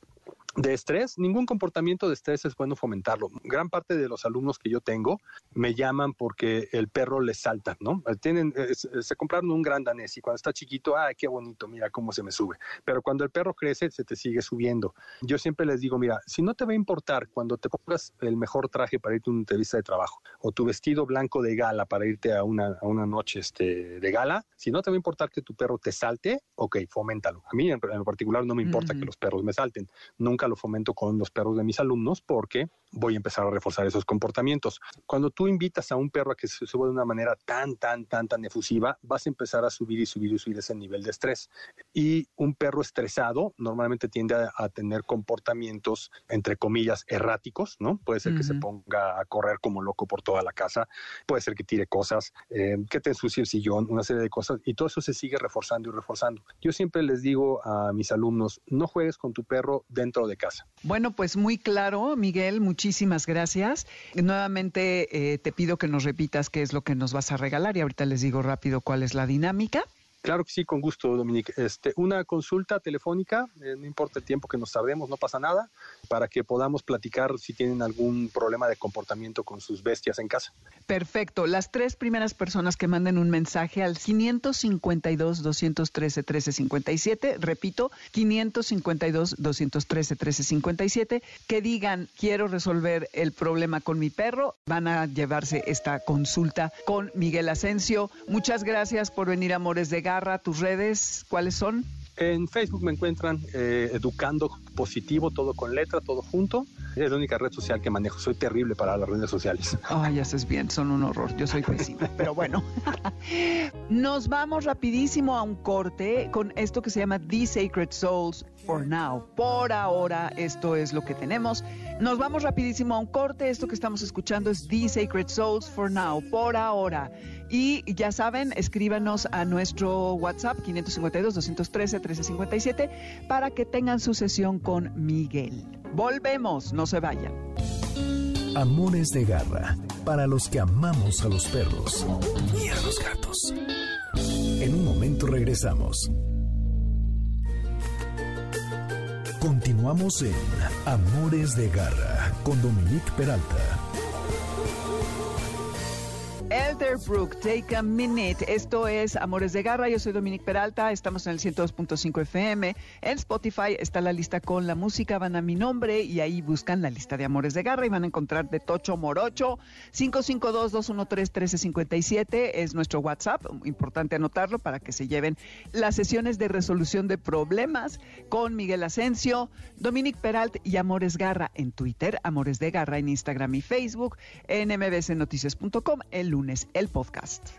De estrés, ningún comportamiento de estrés es bueno fomentarlo. Gran parte de los alumnos que yo tengo me llaman porque el perro les salta, ¿no? Tienen, se compraron un gran danés y cuando está chiquito, ¡ay, qué bonito! Mira cómo se me sube. Pero cuando el perro crece, se te sigue subiendo. Yo siempre les digo, mira, si no te va a importar cuando te pongas el mejor traje para irte a una entrevista de trabajo o tu vestido blanco de gala para irte a una, a una noche este, de gala, si no te va a importar que tu perro te salte, ok, foméntalo. A mí en, particular no me importa que los perros me salten. Nunca lo fomento con los perros de mis alumnos porque voy a empezar a reforzar esos comportamientos. Cuando tú invitas a un perro a que se suba de una manera tan, tan, tan, tan efusiva, vas a empezar a subir y subir y subir ese nivel de estrés. Y un perro estresado normalmente tiende a, tener comportamientos, entre comillas, erráticos, ¿no? Puede ser que se ponga a correr como loco por toda la casa, puede ser que tire cosas, eh, que te ensucie el sillón, una serie de cosas, y todo eso se sigue reforzando y reforzando. Yo siempre les digo a mis alumnos, no juegues con tu perro dentro de casa. Bueno, pues muy claro, Miguel, muchísimas gracias. Nuevamente eh, te pido que nos repitas qué es lo que nos vas a regalar y ahorita les digo rápido cuál es la dinámica. Claro que sí, con gusto, Dominique. Este, una consulta telefónica, eh, no importa el tiempo que nos tardemos, no pasa nada, para que podamos platicar si tienen algún problema de comportamiento con sus bestias en casa. Perfecto. Las tres primeras personas que manden un mensaje al 552-213-1357, repito, 552-213-1357, que digan, quiero resolver el problema con mi perro, van a llevarse esta consulta con Miguel Asensio. Muchas gracias por venir, Amores de tus redes, ¿cuáles son? En Facebook me encuentran eh, Educando Positivo, todo con letra, todo junto. Es la única red social que manejo. Soy terrible para las redes sociales. Ay, haces bien, son un horror. Yo soy pésima, pero bueno. Nos vamos rapidísimo a un corte con esto que se llama The Sacred Souls for Now. Por ahora, esto es lo que tenemos. Nos vamos rapidísimo a un corte. Esto que estamos escuchando es The Sacred Souls for Now. Por ahora. Y ya saben, escríbanos a nuestro WhatsApp 552-213-1357 para que tengan su sesión con Miguel. Volvemos, no se vayan. Amores de garra, para los que amamos a los perros y a los gatos. En un momento regresamos. Continuamos en Amores de Garra con Dominique Peralta. Elderbrook, Take a Minute. Esto es Amores de Garra. Yo soy Dominique Peralta. Estamos en el 102.5 FM. En Spotify está la lista con la música. Van a mi nombre y ahí buscan la lista de Amores de Garra y van a encontrar de Tocho Morocho. 552-213-1357 es nuestro WhatsApp. Importante anotarlo para que se lleven las sesiones de resolución de problemas con Miguel Asensio, Dominique Peralta y Amores Garra en Twitter, Amores de Garra en Instagram y Facebook, en mbsnoticias.com. El el podcast.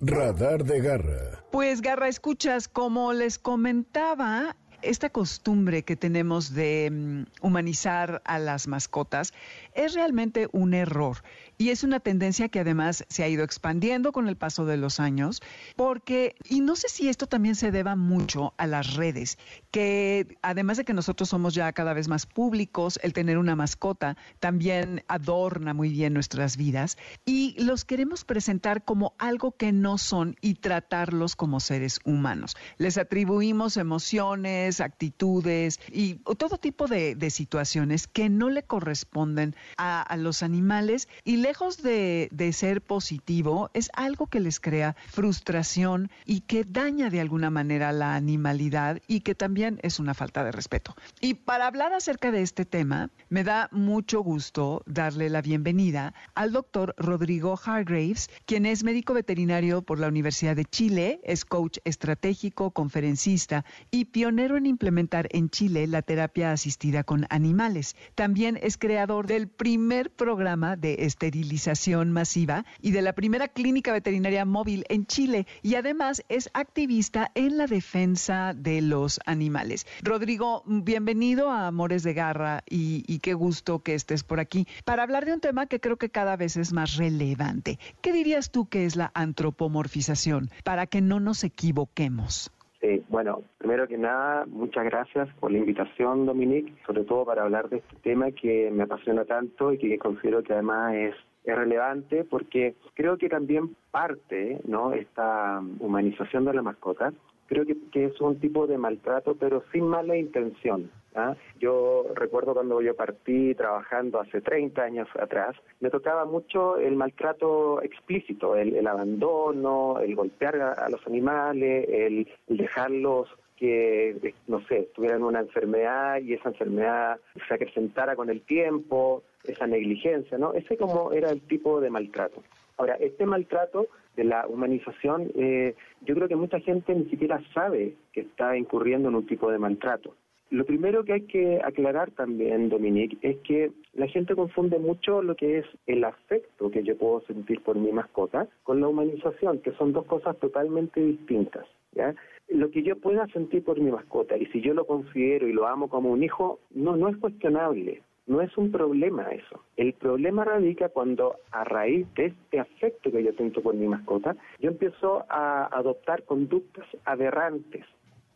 Radar de Garra. Pues Garra, escuchas, como les comentaba, esta costumbre que tenemos de mm, humanizar a las mascotas es realmente un error. Y es una tendencia que además se ha ido expandiendo con el paso de los años, porque, y no sé si esto también se deba mucho a las redes, que además de que nosotros somos ya cada vez más públicos, el tener una mascota también adorna muy bien nuestras vidas y los queremos presentar como algo que no son y tratarlos como seres humanos. Les atribuimos emociones, actitudes y todo tipo de, situaciones que no le corresponden a, a los animales y lejos de, ser positivo, es algo que les crea frustración y que daña de alguna manera la animalidad y que también es una falta de respeto. Y para hablar acerca de este tema, me da mucho gusto darle la bienvenida al doctor Rodrigo Hargraves, quien es médico veterinario por la Universidad de Chile, es coach estratégico, conferencista y pionero en implementar en Chile la terapia asistida con animales. También es creador del primer programa de este esterilización masiva y de la primera clínica veterinaria móvil en Chile y además es activista en la defensa de los animales. Rodrigo, bienvenido a Amores de Garra y, y qué gusto que estés por aquí para hablar de un tema que creo que cada vez es más relevante. ¿Qué dirías tú que es la antropomorfización para que no nos equivoquemos? Sí, bueno, primero que nada, muchas gracias por la invitación, Dominique, sobre todo para hablar de este tema que me apasiona tanto y que considero que además es, es relevante porque creo que también parte, ¿no? Esta humanización de la mascota, creo que es un tipo de maltrato, pero sin mala intención. ¿Ah? Yo recuerdo cuando yo partí trabajando hace 30 años atrás, me tocaba mucho el maltrato explícito, el, abandono, el golpear a, los animales, el, dejarlos que, no sé, tuvieran una enfermedad y esa enfermedad se acrecentara con el tiempo, esa negligencia, ¿no? Ese como era el tipo de maltrato. Ahora, este maltrato de la humanización, eh, yo creo que mucha gente ni siquiera sabe que está incurriendo en un tipo de maltrato. Lo primero que hay que aclarar también, Dominique, es que la gente confunde mucho lo que es el afecto que yo puedo sentir por mi mascota con la humanización, que son dos cosas totalmente distintas. ¿ya? Lo que yo pueda sentir por mi mascota, y si yo lo considero y lo amo como un hijo, no, no es cuestionable. No es un problema eso. El problema radica cuando a raíz de este afecto que yo siento por mi mascota, yo empiezo a adoptar conductas aberrantes,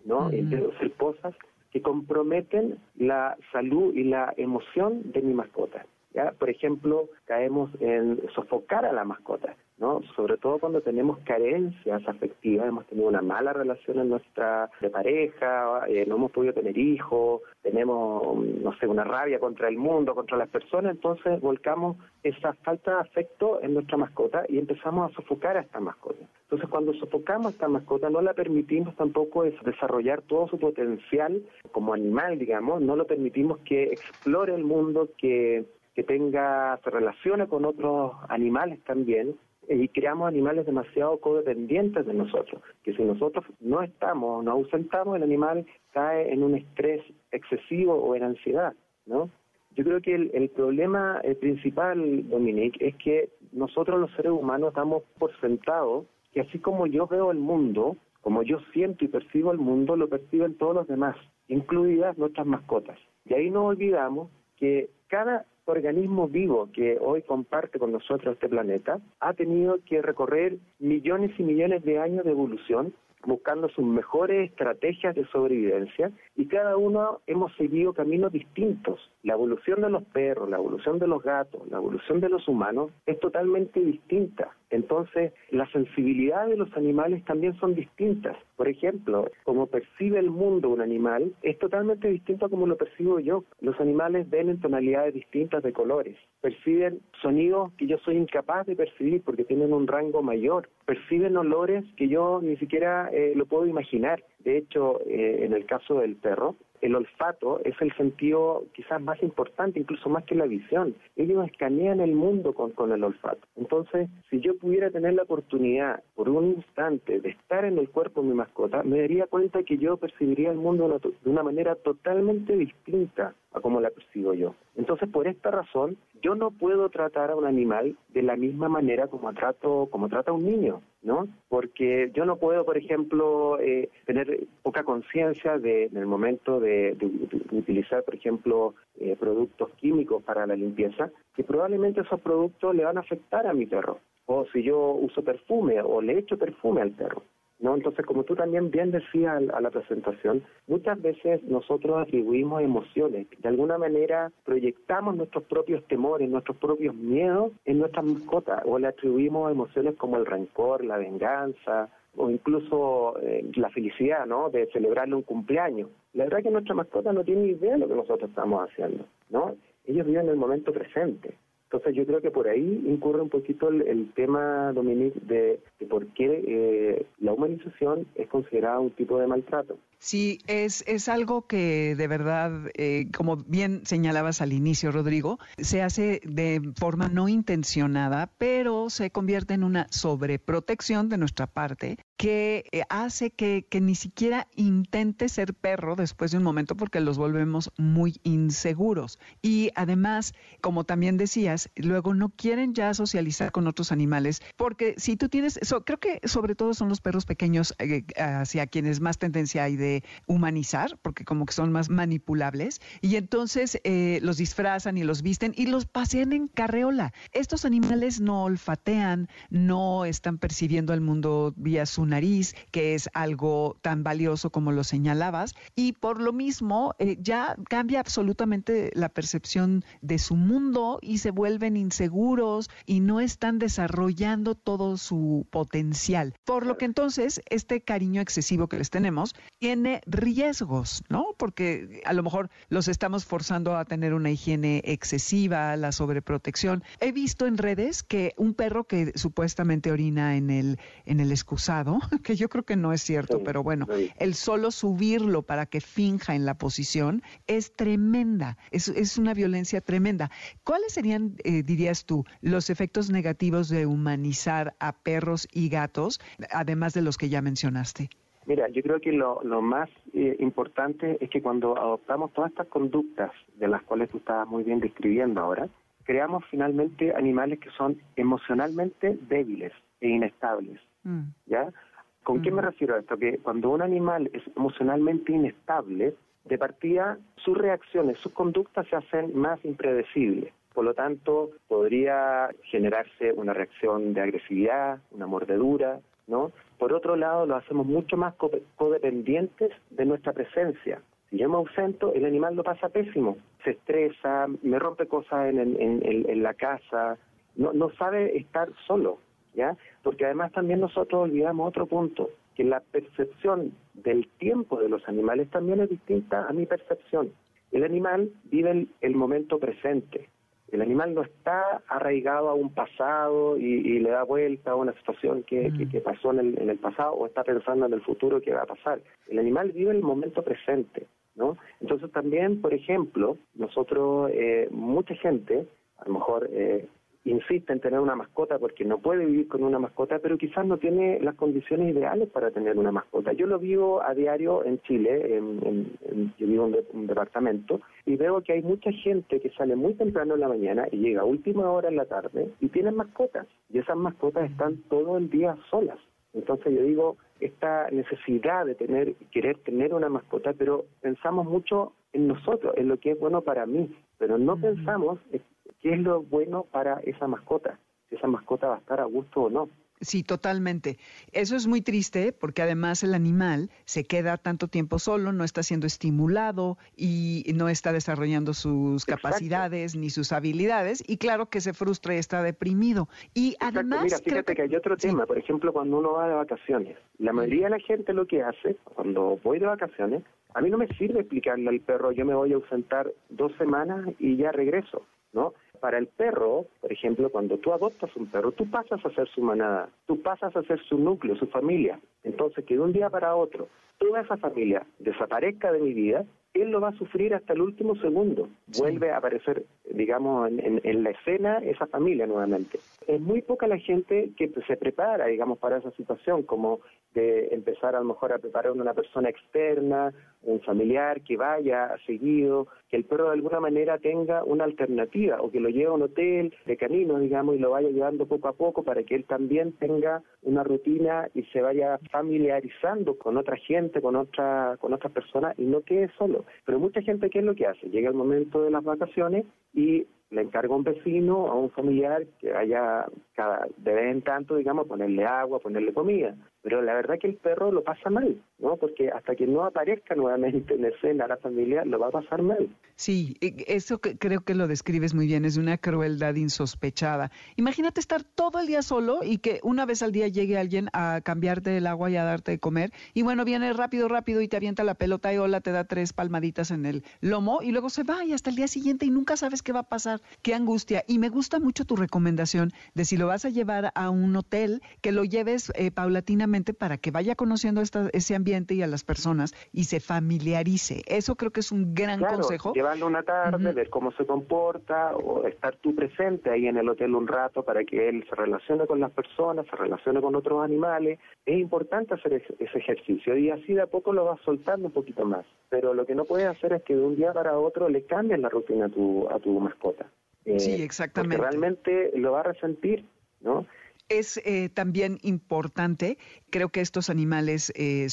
¿no? Empiezo a hacer cosas que comprometen la salud y la emoción de mi mascota. ¿Ya? Por ejemplo, caemos en sofocar a la mascota. ¿no? Sobre todo cuando tenemos carencias afectivas, hemos tenido una mala relación en nuestra de pareja, eh, no hemos podido tener hijos, tenemos, no sé, una rabia contra el mundo, contra las personas, entonces volcamos esa falta de afecto en nuestra mascota y empezamos a sofocar a esta mascota. Entonces, cuando sofocamos a esta mascota, no la permitimos tampoco desarrollar todo su potencial como animal, digamos, no lo permitimos que explore el mundo, que que tenga, se relacione con otros animales también, y creamos animales demasiado codependientes de nosotros, que si nosotros no estamos, no ausentamos, el animal cae en un estrés excesivo o en ansiedad, ¿no? Yo creo que el, problema principal, Dominique, es que nosotros los seres humanos damos por sentado que así como yo veo el mundo, como yo siento y percibo el mundo, lo perciben todos los demás, incluidas nuestras mascotas. Y ahí no olvidamos que cada organismo vivo que hoy comparte con nosotros este planeta ha tenido que recorrer millones y millones de años de evolución buscando sus mejores estrategias de sobrevivencia y cada uno hemos seguido caminos distintos. La evolución de los perros, la evolución de los gatos, la evolución de los humanos es totalmente distinta. Entonces, la sensibilidad de los animales también son distintas. Por ejemplo, como percibe el mundo un animal es totalmente distinto a como lo percibo yo. Los animales ven en tonalidades distintas de colores, perciben sonidos que yo soy incapaz de percibir porque tienen un rango mayor, perciben olores que yo ni siquiera eh, lo puedo imaginar. De hecho, eh, en el caso del perro, el olfato es el sentido quizás más importante, incluso más que la visión. Ellos escanean el mundo con, con, el olfato. Entonces, si yo pudiera tener la oportunidad por un instante de estar en el cuerpo de mi mascota, me daría cuenta que yo percibiría el mundo de una manera totalmente distinta a como la percibo yo. Entonces, por esta razón, yo no puedo tratar a un animal de la misma manera como trato como trata a un niño, ¿no? Porque yo no puedo, por ejemplo, eh, tener poca conciencia de, en el momento de, utilizar, por ejemplo, eh, productos químicos para la limpieza, que probablemente esos productos le van a afectar a mi perro. O si yo uso perfume o le echo perfume al perro. ¿No? Entonces, como tú también bien decías a la presentación, muchas veces nosotros atribuimos emociones, de alguna manera proyectamos nuestros propios temores, nuestros propios miedos en nuestras mascotas, o le atribuimos emociones como el rencor, la venganza, o incluso eh, la felicidad, ¿no? De celebrarle un cumpleaños. La verdad es que nuestra mascota no tiene idea de lo que nosotros estamos haciendo, ¿no? Ellos viven en el momento presente. Entonces yo creo que por ahí incurre un poquito el, tema, Dominique, de, por qué eh, la humanización es considerada un tipo de maltrato. Sí, es, es algo que de verdad, eh, como bien señalabas al inicio, Rodrigo, se hace de forma no intencionada, pero se convierte en una sobreprotección de nuestra parte que eh, hace que, que, ni siquiera intente ser perro después de un momento porque los volvemos muy inseguros. Y además, como también decías, luego no quieren ya socializar con otros animales, porque si tú tienes, creo que sobre todo son los perros pequeños eh, hacia quienes más tendencia hay de humanizar, porque como que son más manipulables, y entonces eh, los disfrazan y los visten y los pasean en carreola. Estos animales no olfatean, no están percibiendo al mundo vía su nariz, que es algo tan valioso como lo señalabas, y por lo mismo eh, ya cambia absolutamente la percepción de su mundo y se vuelven inseguros y no están desarrollando todo su potencial. Por lo que entonces este cariño excesivo que les tenemos tiene riesgos, ¿no? Porque a lo mejor los estamos forzando a tener una higiene excesiva, la sobreprotección. He visto en redes que un perro que supuestamente orina en el, en el excusado, que yo creo que no es cierto, pero bueno, el solo subirlo para que finja en la posición es tremenda, es, es una violencia tremenda. ¿Cuáles serían, eh, dirías tú, los efectos negativos de humanizar a perros y gatos, además de los que ya mencionaste? Mira, yo creo que lo, más eh, importante es que cuando adoptamos todas estas conductas de las cuales tú estabas muy bien describiendo ahora, creamos finalmente animales que son emocionalmente débiles e inestables. Mm. ¿Ya? ¿Con qué me mm. refiero a esto? Que cuando un animal es emocionalmente inestable, de partida sus reacciones, sus conductas se hacen más impredecibles. Por lo tanto, podría generarse una reacción de agresividad, una mordedura, ¿no? Por otro lado, lo hacemos mucho más codependientes de nuestra presencia. Si yo me ausento, el animal lo pasa pésimo. Se estresa, me rompe cosas en, la casa, no, no sabe estar solo, ¿ya? Porque además también nosotros olvidamos otro punto, que la percepción del tiempo de los animales también es distinta a mi percepción. El animal vive el momento presente, el animal no está arraigado a un pasado y, le da vuelta a una situación que, mm. pasó en el, pasado o está pensando en el futuro que va a pasar. El animal vive el momento presente, ¿no? Entonces también, por ejemplo, nosotros, eh, mucha gente, a lo mejor eh, insiste en tener una mascota porque no puede vivir con una mascota, pero quizás no tiene las condiciones ideales para tener una mascota. Yo lo vivo a diario en Chile, en, yo vivo en un departamento, y veo que hay mucha gente que sale muy temprano en la mañana y llega a última hora en la tarde y tienen mascotas, y esas mascotas están todo el día solas. Entonces yo digo, esta necesidad de tener, querer tener una mascota, pero pensamos mucho en nosotros, en lo que es bueno para mí, pero no pensamos qué es lo bueno para esa mascota, si esa mascota va a estar a gusto o no. Sí, totalmente. Eso es muy triste porque además el animal se queda tanto tiempo solo, no está siendo estimulado y no está desarrollando sus capacidades ni sus habilidades y claro que se frustra y está deprimido. Y además... Mira, fíjate que... hay otro tema, por ejemplo, cuando uno va de vacaciones. La mayoría de la gente lo que hace, cuando voy de vacaciones, a mí no me sirve explicarle al perro, yo me voy a ausentar dos semanas y ya regreso, ¿no? Para el perro, por ejemplo, cuando tú adoptas un perro, tú pasas a ser su manada, tú pasas a ser su núcleo, su familia. Entonces, que de un día para otro toda esa familia desaparezca de mi vida, él lo va a sufrir hasta el último segundo. Vuelve a aparecer, digamos, en, la escena esa familia nuevamente. Es muy poca la gente que se prepara, digamos, para esa situación, como de empezar a lo mejor a preparar una persona externa, un familiar que vaya seguido, que el perro de alguna manera tenga una alternativa o que lo lleve a un hotel de canino, digamos, y lo vaya llevando poco a poco para que él también tenga una rutina y se vaya familiarizando con otra gente, con otra con otras personas y no quede solo. Pero mucha gente, ¿qué es lo que hace? Llega el momento de las vacaciones y le encarga a un vecino, a un familiar que vaya cada, de vez en tanto, digamos, ponerle agua, ponerle comida. Pero la verdad que el perro lo pasa mal, ¿no? Porque hasta que no aparezca nuevamente en escena la familia, lo va a pasar mal. Sí, e, eso que creo que lo describes muy bien, es una crueldad insospechada. Imagínate estar todo el día solo y que una vez al día llegue alguien a cambiarte el agua y a darte de comer, y bueno, viene rápido, rápido y te avienta la pelota y hola, te da tres palmaditas en el lomo y luego se va y hasta el día siguiente y nunca sabes qué va a pasar. Qué angustia. Y me gusta mucho tu recomendación de si lo vas a llevar a un hotel, que lo lleves eh, paulatinamente para que vaya conociendo ese ambiente y a las personas y se familiarice. Eso creo que es un gran consejo. Llevarlo una tarde, ver cómo se comporta o estar tú presente ahí en el hotel un rato para que él se relacione con las personas, se relacione con otros animales. Es importante hacer ese ejercicio y así de a poco lo vas soltando un poquito más. Pero lo que no puedes hacer es que de un día para otro le cambies la rutina a tu, a tu mascota. Eh, sí, exactamente. Porque realmente lo va a resentir, ¿no? Es eh, también importante, creo que estos animales eh,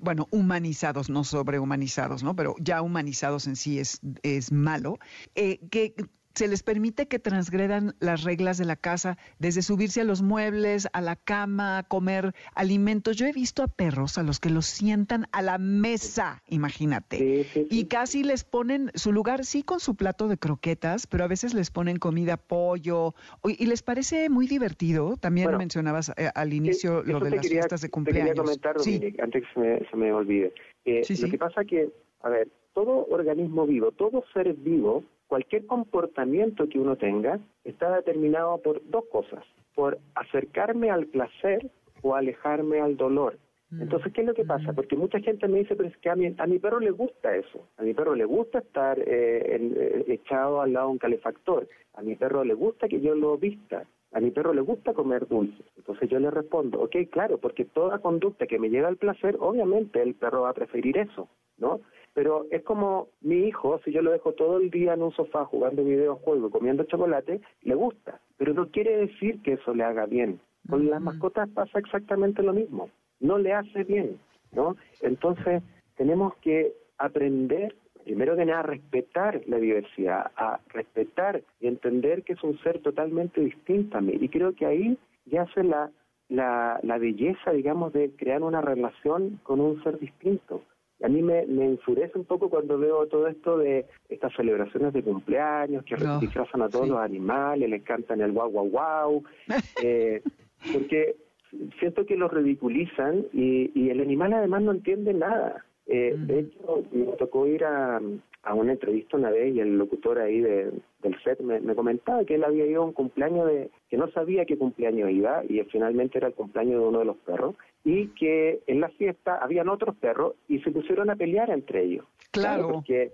bueno, humanizados, no sobrehumanizados, ¿no? Pero ya humanizados en sí es, es malo, eh, que se les permite que transgredan las reglas de la casa, desde subirse a los muebles, a la cama, comer alimentos. Yo he visto a perros a los que los sientan a la mesa, imagínate, y casi les ponen su lugar, sí, con su plato de croquetas, pero a veces les ponen comida, pollo, y les parece muy divertido. También mencionabas eh, al inicio lo de las fiestas de cumpleaños. Te quería comentar, antes que se me, olvide. Eh, lo que pasa que, a ver, todo organismo vivo, todo ser vivo cualquier comportamiento que uno tenga está determinado por dos cosas, por acercarme al placer o alejarme al dolor. Mm. Entonces, ¿qué es lo que pasa? Mm. Porque mucha gente me dice, pero es que a mi, a mi perro le gusta eso. A mi perro le gusta estar eh, eh, echado al lado de un calefactor. A mi perro le gusta que yo lo vista. A mi perro le gusta comer dulce. Entonces yo le respondo, ok, claro, porque toda conducta que me lleva al placer, obviamente el perro va a preferir eso, ¿no? Pero es como mi hijo, si yo lo dejo todo el día en un sofá jugando videojuegos, comiendo chocolate, le gusta. Pero no quiere decir que eso le haga bien. Con las mascotas pasa exactamente lo mismo. No le hace bien, ¿no? Entonces, tenemos que aprender, primero que nada, a respetar la diversidad, a respetar y entender que es un ser totalmente distinto a mí. Y creo que ahí ya yace la, la, la belleza, digamos, de crear una relación con un ser distinto a mí me, me, enfurece un poco cuando veo todo esto de estas celebraciones de cumpleaños que no, disfrazan a todos los animales, les cantan el guau guau guau, eh, porque siento que los ridiculizan y, y el animal además no entiende nada. Eh, De hecho, me tocó ir a, a una entrevista una vez y el locutor ahí de, del set me, comentaba que él había ido a un cumpleaños de que no sabía qué cumpleaños iba y finalmente era el cumpleaños de uno de los perros y que en la fiesta habían otros perros y se pusieron a pelear entre ellos. Claro. porque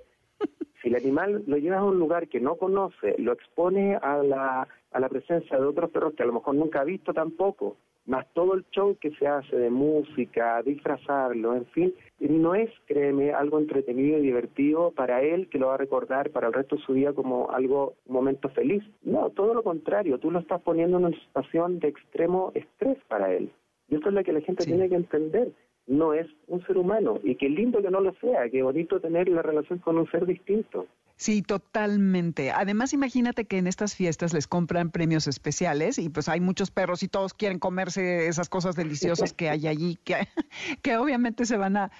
si el animal lo llevas a un lugar que no conoce, lo expone a la, a la presencia de otros perros que a lo mejor nunca ha visto tampoco, más todo el show que se hace de música, disfrazarlo, en fin, no es, créeme, algo entretenido y divertido para él que lo va a recordar para el resto de su vida como algo, un momento feliz. No, todo lo contrario, tú lo estás poniendo en una situación de extremo estrés para él. Y esto es lo que la gente tiene que entender. No es un ser humano y qué lindo que no lo sea, qué bonito tener la relación con un ser distinto. Sí, totalmente. Además, imagínate que en estas fiestas les compran premios especiales y pues hay muchos perros y todos quieren comerse esas cosas deliciosas que hay allí, que, que obviamente se van a,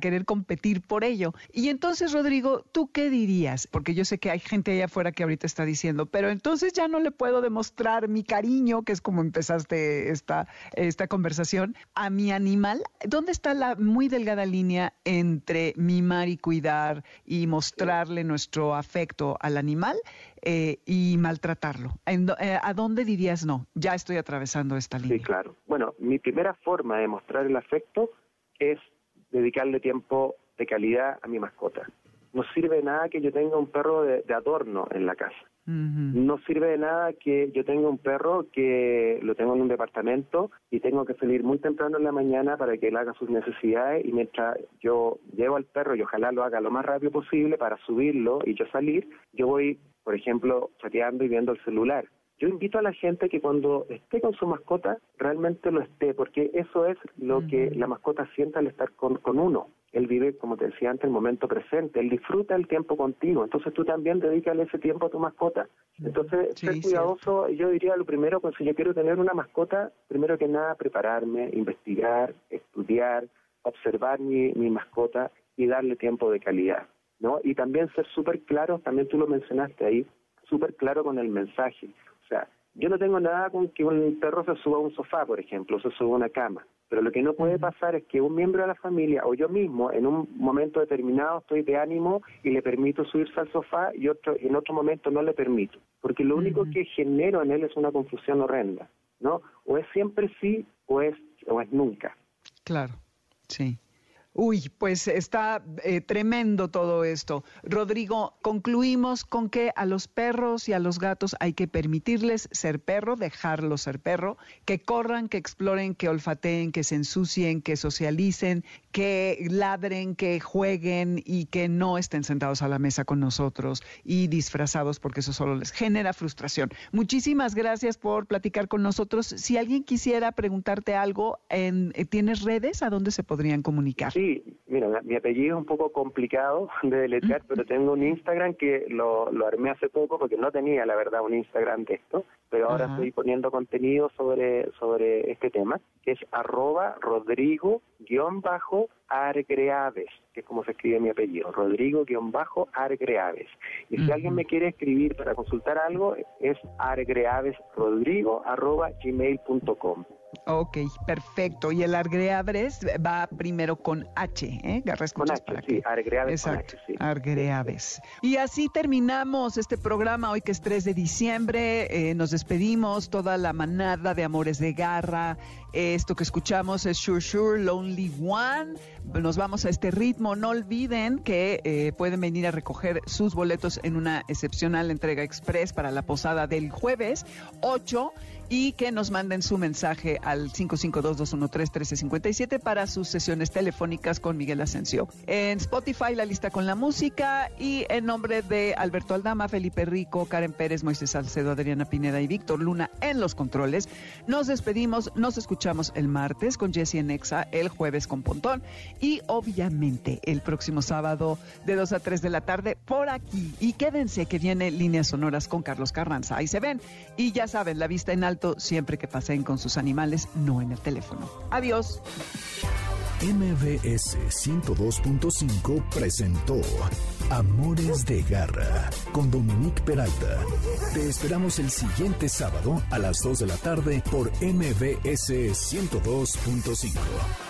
querer competir por ello. Y entonces, Rodrigo, ¿tú qué dirías? Porque yo sé que hay gente allá afuera que ahorita está diciendo, pero entonces ya no le puedo demostrar mi cariño, que es como empezaste esta, esta conversación, a mi animal. ¿Dónde está la muy delgada línea entre mimar y cuidar y mostrarle nuestro afecto al animal eh, y maltratarlo. Eh, ¿A dónde dirías no? Ya estoy atravesando esta línea. Sí, claro. Bueno, mi primera forma de mostrar el afecto es dedicarle tiempo de calidad a mi mascota. No sirve nada que yo tenga un perro de adorno en la casa. No sirve de nada que yo tenga un perro que lo tengo en un departamento y tengo que salir muy temprano en la mañana para que él haga sus necesidades y mientras yo llevo al perro y ojalá lo haga lo más rápido posible para subirlo y yo salir, yo voy, por ejemplo, chateando y viendo el celular. Yo invito a la gente que cuando esté con su mascota realmente lo esté, porque eso es lo que la mascota siente al estar con, con uno él vive, como te decía antes, el momento presente, él disfruta el tiempo contigo, entonces tú también dedícale ese tiempo a tu mascota. Entonces, ser cuidadoso, yo diría lo primero, pues si yo quiero tener una mascota, primero que nada, prepararme, investigar, estudiar, observar mi, mi mascota y darle tiempo de calidad, ¿no? Y también ser súper claro, también tú lo mencionaste ahí, súper claro con el mensaje. O sea, yo no tengo nada con que un perro se suba a un sofá, por ejemplo, se suba a una cama. Pero lo que no puede pasar es que un miembro de la familia o yo mismo en un momento determinado estoy de ánimo y le permito subirse al sofá y otro en otro momento no le permito, porque lo único que genero en él es una confusión horrenda, ¿no? O es siempre sí o es o es nunca. Claro. Sí. Uy, pues está eh, tremendo todo esto. Rodrigo, concluimos con que a los perros y a los gatos hay que permitirles ser perro, dejarlos ser perro, que corran, que exploren, que olfateen, que se ensucien, que socialicen, que ladren, que jueguen y que no estén sentados a la mesa con nosotros y disfrazados porque eso solo les genera frustración. Muchísimas gracias por platicar con nosotros. Si alguien quisiera preguntarte algo, en, ¿tienes redes a dónde se podrían comunicar? Sí, mira, mi apellido es un poco complicado de deletrear, pero tengo un Instagram que lo, lo armé hace poco porque no tenía, la verdad, un Instagram de esto, pero ahora estoy poniendo contenido sobre, sobre este tema, que es arroba rodrigo-argreaves, que es como se escribe mi apellido, rodrigo-argreaves. Y si alguien me quiere escribir para consultar algo, es argreavesrodrigo arroba gmail.com. Ok, perfecto. Y el argreaves va primero con H, ¿eh? con H, sí, argreaves Exacto, argreaves. Y así terminamos este programa hoy que es 3 de diciembre. Eh, nos despedimos, toda la manada de Amores de Garra. Esto que escuchamos es Sure Sure, Lonely One. Nos vamos a este ritmo. No olviden que eh, pueden venir a recoger sus boletos en una excepcional entrega express para la posada del jueves 8 y que nos manden su mensaje al 552-213-1357 para sus sesiones telefónicas con Miguel Asensio. En Spotify, la lista con la música y en nombre de Alberto Aldama, Felipe Rico, Karen Pérez, Moisés Salcedo, Adriana Pineda y Víctor Luna en los controles, nos despedimos, nos escuchamos el martes con Jesse Nexa, el jueves con Pontón y obviamente el próximo sábado de 2 a 3 de la tarde por aquí. Y quédense que viene Líneas Sonoras con Carlos Carranza. Ahí se ven. Y ya saben, la vista en alto siempre que pasen con sus animales, no en el teléfono. Adiós. MBS 102.5 presentó Amores de Garra con Dominique Peralta. Te esperamos el siguiente sábado a las 2 de la tarde por MBS 102.5.